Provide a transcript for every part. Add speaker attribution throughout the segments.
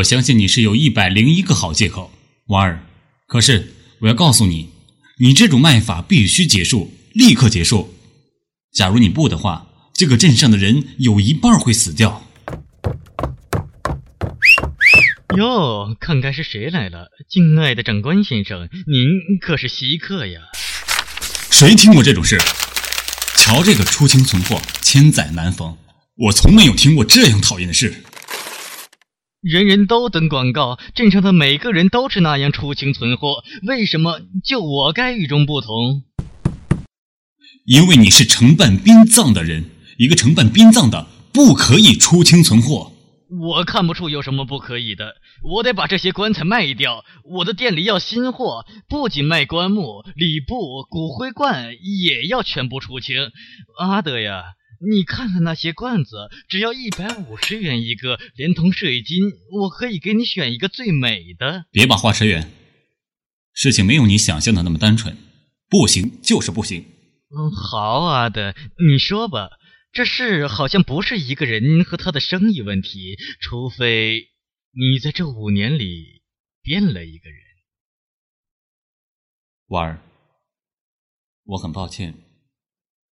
Speaker 1: 我相信你是有一百零一个好借口，婉儿。可是我要告诉你，你这种卖法必须结束，立刻结束。假如你不的话，这个镇上的人有一半会死掉。
Speaker 2: 哟，看看是谁来了！敬爱的长官先生，您可是稀客呀！
Speaker 1: 谁听过这种事？瞧这个出清存货，千载难逢，我从没有听过这样讨厌的事。
Speaker 2: 人人都登广告，镇上的每个人都是那样出清存货，为什么就我该与众不同？
Speaker 1: 因为你是承办殡葬的人，一个承办殡葬的不可以出清存货。
Speaker 2: 我看不出有什么不可以的，我得把这些棺材卖掉。我的店里要新货，不仅卖棺木、礼布、骨灰罐，也要全部出清。阿德呀！你看看那些罐子，只要一百五十元一个，连同水晶，我可以给你选一个最美的。
Speaker 1: 别把话扯远，事情没有你想象的那么单纯，不行就是不行。
Speaker 2: 嗯，好啊的，你说吧。这事好像不是一个人和他的生意问题，除非你在这五年里变了一个人。
Speaker 1: 婉儿，我很抱歉，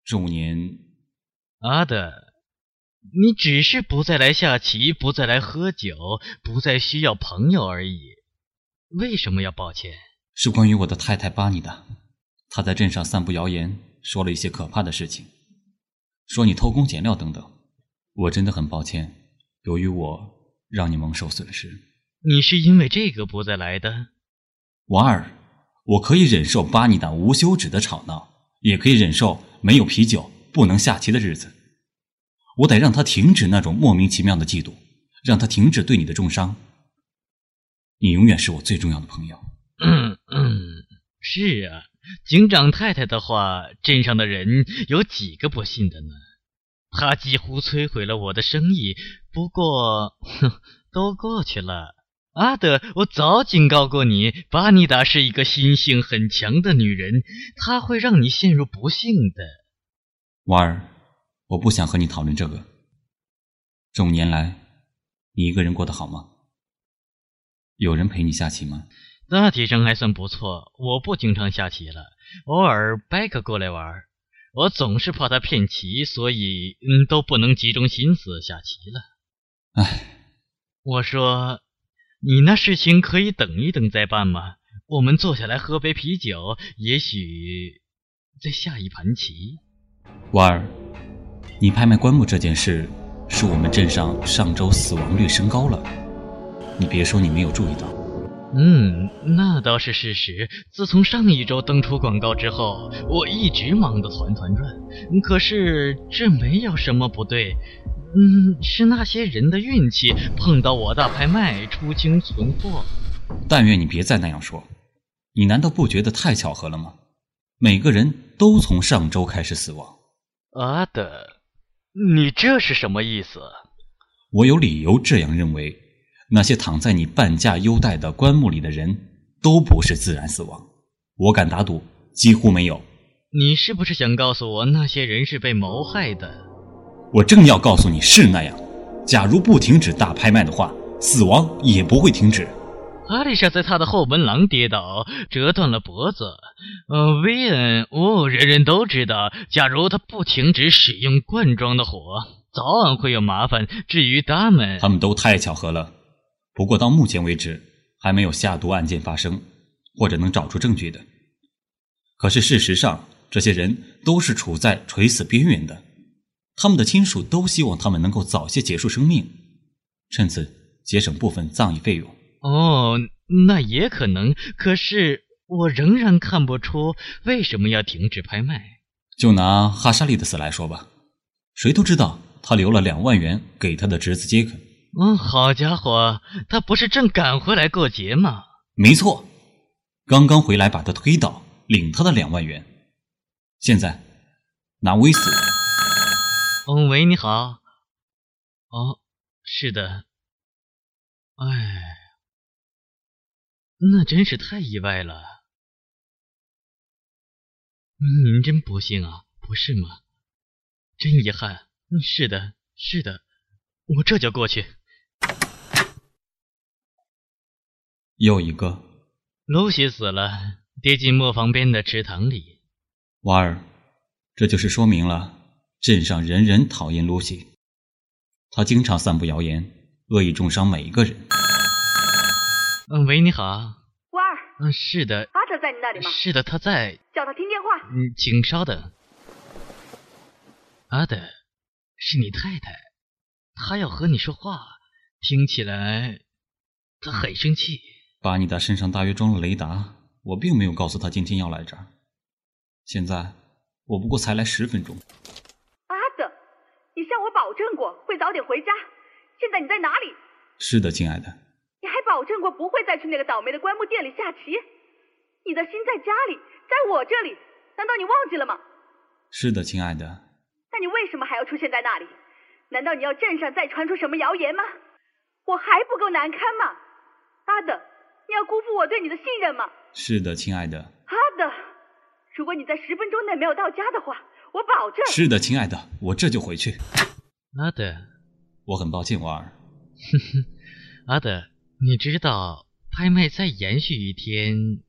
Speaker 1: 这五年。
Speaker 2: 阿德，你只是不再来下棋，不再来喝酒，不再需要朋友而已。为什么要抱歉？
Speaker 1: 是关于我的太太巴尼达，她在镇上散布谣言，说了一些可怕的事情，说你偷工减料等等。我真的很抱歉，由于我让你蒙受损失。
Speaker 2: 你是因为这个不再来的？
Speaker 1: 瓦尔，我可以忍受巴尼达无休止的吵闹，也可以忍受没有啤酒。不能下棋的日子，我得让他停止那种莫名其妙的嫉妒，让他停止对你的重伤。你永远是我最重要的朋友。
Speaker 2: 嗯嗯，是啊，警长太太的话，镇上的人有几个不信的呢？他几乎摧毁了我的生意。不过，哼，都过去了。阿德，我早警告过你，巴尼达是一个心性很强的女人，她会让你陷入不幸的。
Speaker 1: 婉儿，我不想和你讨论这个。这五年来，你一个人过得好吗？有人陪你下棋吗？
Speaker 2: 大体上还算不错。我不经常下棋了，偶尔白克过来玩。我总是怕他骗棋，所以嗯，都不能集中心思下棋了。
Speaker 1: 唉，
Speaker 2: 我说，你那事情可以等一等再办吗？我们坐下来喝杯啤酒，也许再下一盘棋。
Speaker 1: 婉儿，你拍卖棺木这件事，是我们镇上上周死亡率升高了。你别说你没有注意到。
Speaker 2: 嗯，那倒是事实。自从上一周登出广告之后，我一直忙得团团转。可是这没有什么不对。嗯，是那些人的运气碰到我大拍卖出清存货。
Speaker 1: 但愿你别再那样说。你难道不觉得太巧合了吗？每个人都从上周开始死亡。
Speaker 2: 阿德，你这是什么意思？
Speaker 1: 我有理由这样认为。那些躺在你半价优待的棺木里的人，都不是自然死亡。我敢打赌，几乎没有。
Speaker 2: 你是不是想告诉我，那些人是被谋害的？
Speaker 1: 我正要告诉你是那样。假如不停止大拍卖的话，死亡也不会停止。
Speaker 2: 阿丽莎在他的后门廊跌倒，折断了脖子。呃，维恩，哦，人人都知道，假如他不停止使用罐装的火，早晚会有麻烦。至于他们，
Speaker 1: 他们都太巧合了。不过到目前为止，还没有下毒案件发生，或者能找出证据的。可是事实上，这些人都是处在垂死边缘的，他们的亲属都希望他们能够早些结束生命，趁此节省部分葬礼费用。
Speaker 2: 哦，那也可能。可是我仍然看不出为什么要停止拍卖。
Speaker 1: 就拿哈沙利的死来说吧，谁都知道他留了两万元给他的侄子杰克。
Speaker 2: 嗯，好家伙，他不是正赶回来过节吗？
Speaker 1: 没错，刚刚回来把他推倒，领他的两万元。现在拿威斯。
Speaker 2: 哦，喂，你好。哦，是的。哎。那真是太意外了，您真不幸啊，不是吗？真遗憾。是的，是的，我这就过去。
Speaker 1: 又一个。
Speaker 2: 露西死了，跌进磨坊边的池塘里。
Speaker 1: 瓦尔，这就是说明了镇上人人讨厌露西，她经常散布谣言，恶意重伤每一个人。
Speaker 2: 嗯，喂，你好。
Speaker 3: 瓦尔。
Speaker 2: 嗯，是的。
Speaker 3: 阿德在你那里吗？
Speaker 2: 是的，他在。
Speaker 3: 叫他听电话。
Speaker 2: 嗯，请稍等。阿德，是你太太，她要和你说话，听起来她很生气。
Speaker 1: 巴尼达身上大约装了雷达，我并没有告诉他今天要来这儿。现在我不过才来十分钟。
Speaker 3: 阿德，你向我保证过会早点回家，现在你在哪里？
Speaker 1: 是的，亲爱的。
Speaker 3: 你还保证过不会再去那个倒霉的棺木店里下棋。你的心在家里，在我这里，难道你忘记了吗？
Speaker 1: 是的，亲爱的。
Speaker 3: 那你为什么还要出现在那里？难道你要镇上再传出什么谣言吗？我还不够难堪吗？阿德。你要辜负我对你的信任吗？
Speaker 1: 是的，亲爱的。
Speaker 3: 阿德，如果你在十分钟内没有到家的话，我保证。
Speaker 1: 是的，亲爱的，我这就回去。
Speaker 2: 阿德，
Speaker 1: 我很抱歉，瓦尔。
Speaker 2: 哼哼，阿德，你知道拍卖再延续一天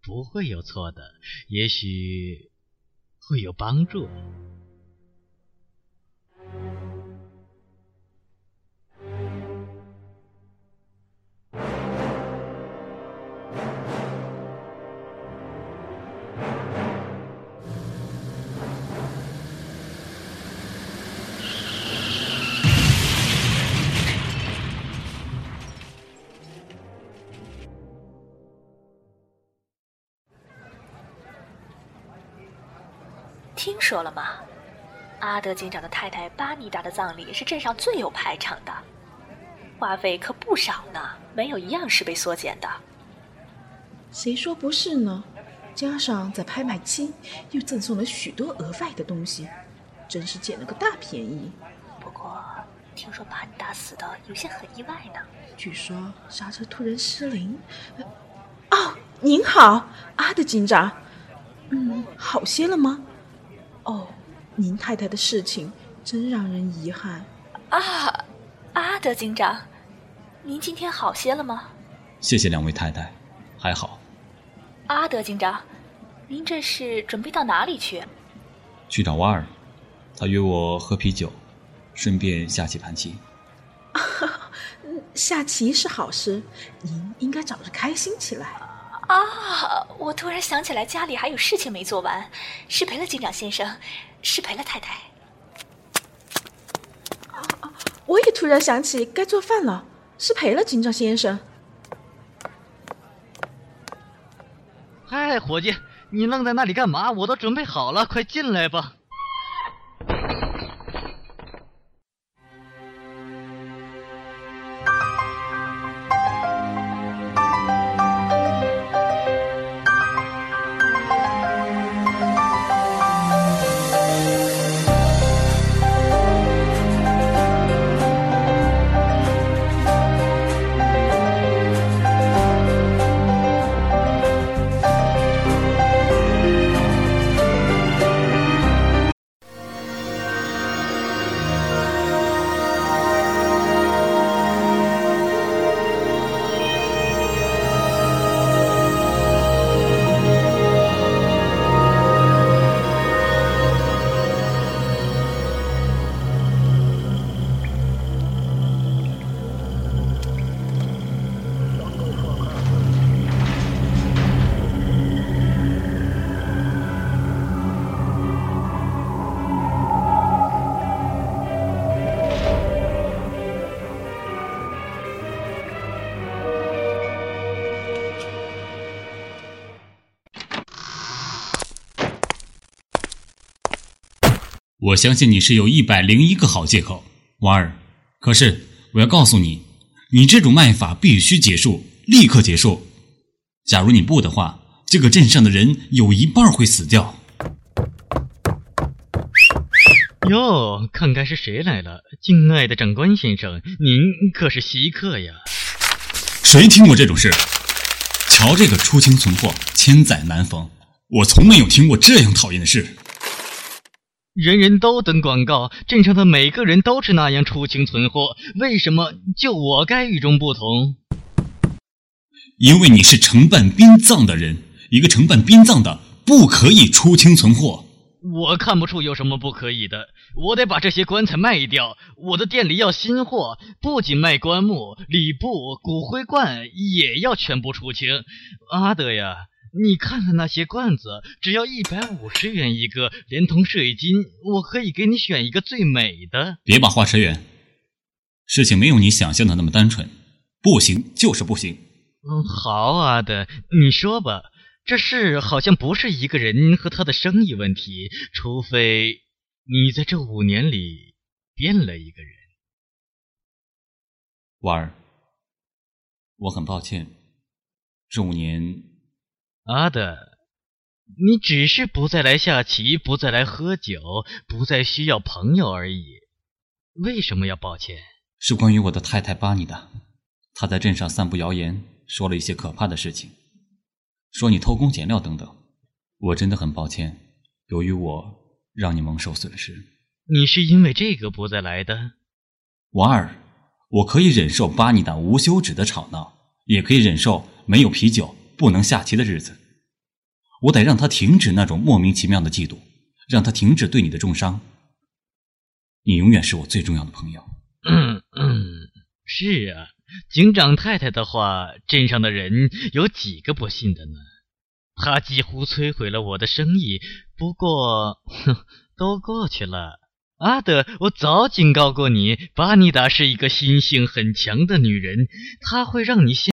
Speaker 2: 不会有错的，也许会有帮助。
Speaker 4: 听说了吗？阿德警长的太太巴尼达的葬礼是镇上最有排场的，花费可不少呢，没有一样是被缩减的。
Speaker 5: 谁说不是呢？加上在拍卖期又赠送了许多额外的东西，真是捡了个大便宜。
Speaker 4: 不过听说巴尼达死的有些很意外呢，
Speaker 5: 据说刹车突然失灵。哦，您好，阿德警长。嗯，好些了吗？哦，您太太的事情真让人遗憾。
Speaker 4: 啊，阿德警长，您今天好些了吗？
Speaker 1: 谢谢两位太太，还好。
Speaker 4: 阿德警长，您这是准备到哪里去？
Speaker 1: 去找瓦尔，他约我喝啤酒，顺便下棋盘棋。
Speaker 5: 下棋是好事，您应该找着开心起来。
Speaker 4: 啊！我突然想起来，家里还有事情没做完，失陪了警长先生，失陪了太太。
Speaker 5: 啊啊！我也突然想起该做饭了，失陪了警长先生。
Speaker 2: 嗨，伙计，你愣在那里干嘛？我都准备好了，快进来吧。
Speaker 1: 我相信你是有一百零一个好借口，瓦尔。可是我要告诉你，你这种卖法必须结束，立刻结束。假如你不的话，这个镇上的人有一半会死掉。
Speaker 2: 哟，看看是谁来了，敬爱的长官先生，您可是稀客呀。
Speaker 1: 谁听过这种事？瞧这个出清存货，千载难逢，我从没有听过这样讨厌的事。
Speaker 2: 人人都登广告，镇上的每个人都是那样出清存货，为什么就我该与众不同？
Speaker 1: 因为你是承办殡葬的人，一个承办殡葬的不可以出清存货。
Speaker 2: 我看不出有什么不可以的。我得把这些棺材卖掉，我的店里要新货，不仅卖棺木、礼布、骨灰罐，也要全部出清。阿德呀，你看看那些罐子，只要一百五十元一个，连同水晶，我可以给你选一个最美的。
Speaker 1: 别把话扯远，事情没有你想象的那么单纯，不行就是不行。
Speaker 2: 嗯，好，啊的，你说吧。这事好像不是一个人和他的生意问题，除非你在这五年里变了一个人。
Speaker 1: 婉儿，我很抱歉，这五年，
Speaker 2: 阿德，你只是不再来下棋，不再来喝酒，不再需要朋友而已。为什么要抱歉？
Speaker 1: 是关于我的太太巴尼的，她在镇上散布谣言，说了一些可怕的事情。说你偷工减料等等，我真的很抱歉。由于我让你蒙受损失，
Speaker 2: 你是因为这个不再来的，
Speaker 1: 瓦尔，我可以忍受巴尼达无休止的吵闹，也可以忍受没有啤酒不能下棋的日子。我得让他停止那种莫名其妙的嫉妒，让他停止对你的重伤。你永远是我最重要的朋友。
Speaker 2: 嗯嗯，是啊。警长太太的话，镇上的人有几个不信的呢？他几乎摧毁了我的生意。不过，哼，都过去了。阿德，我早警告过你，巴尼达是一个心性很强的女人，她会让你陷。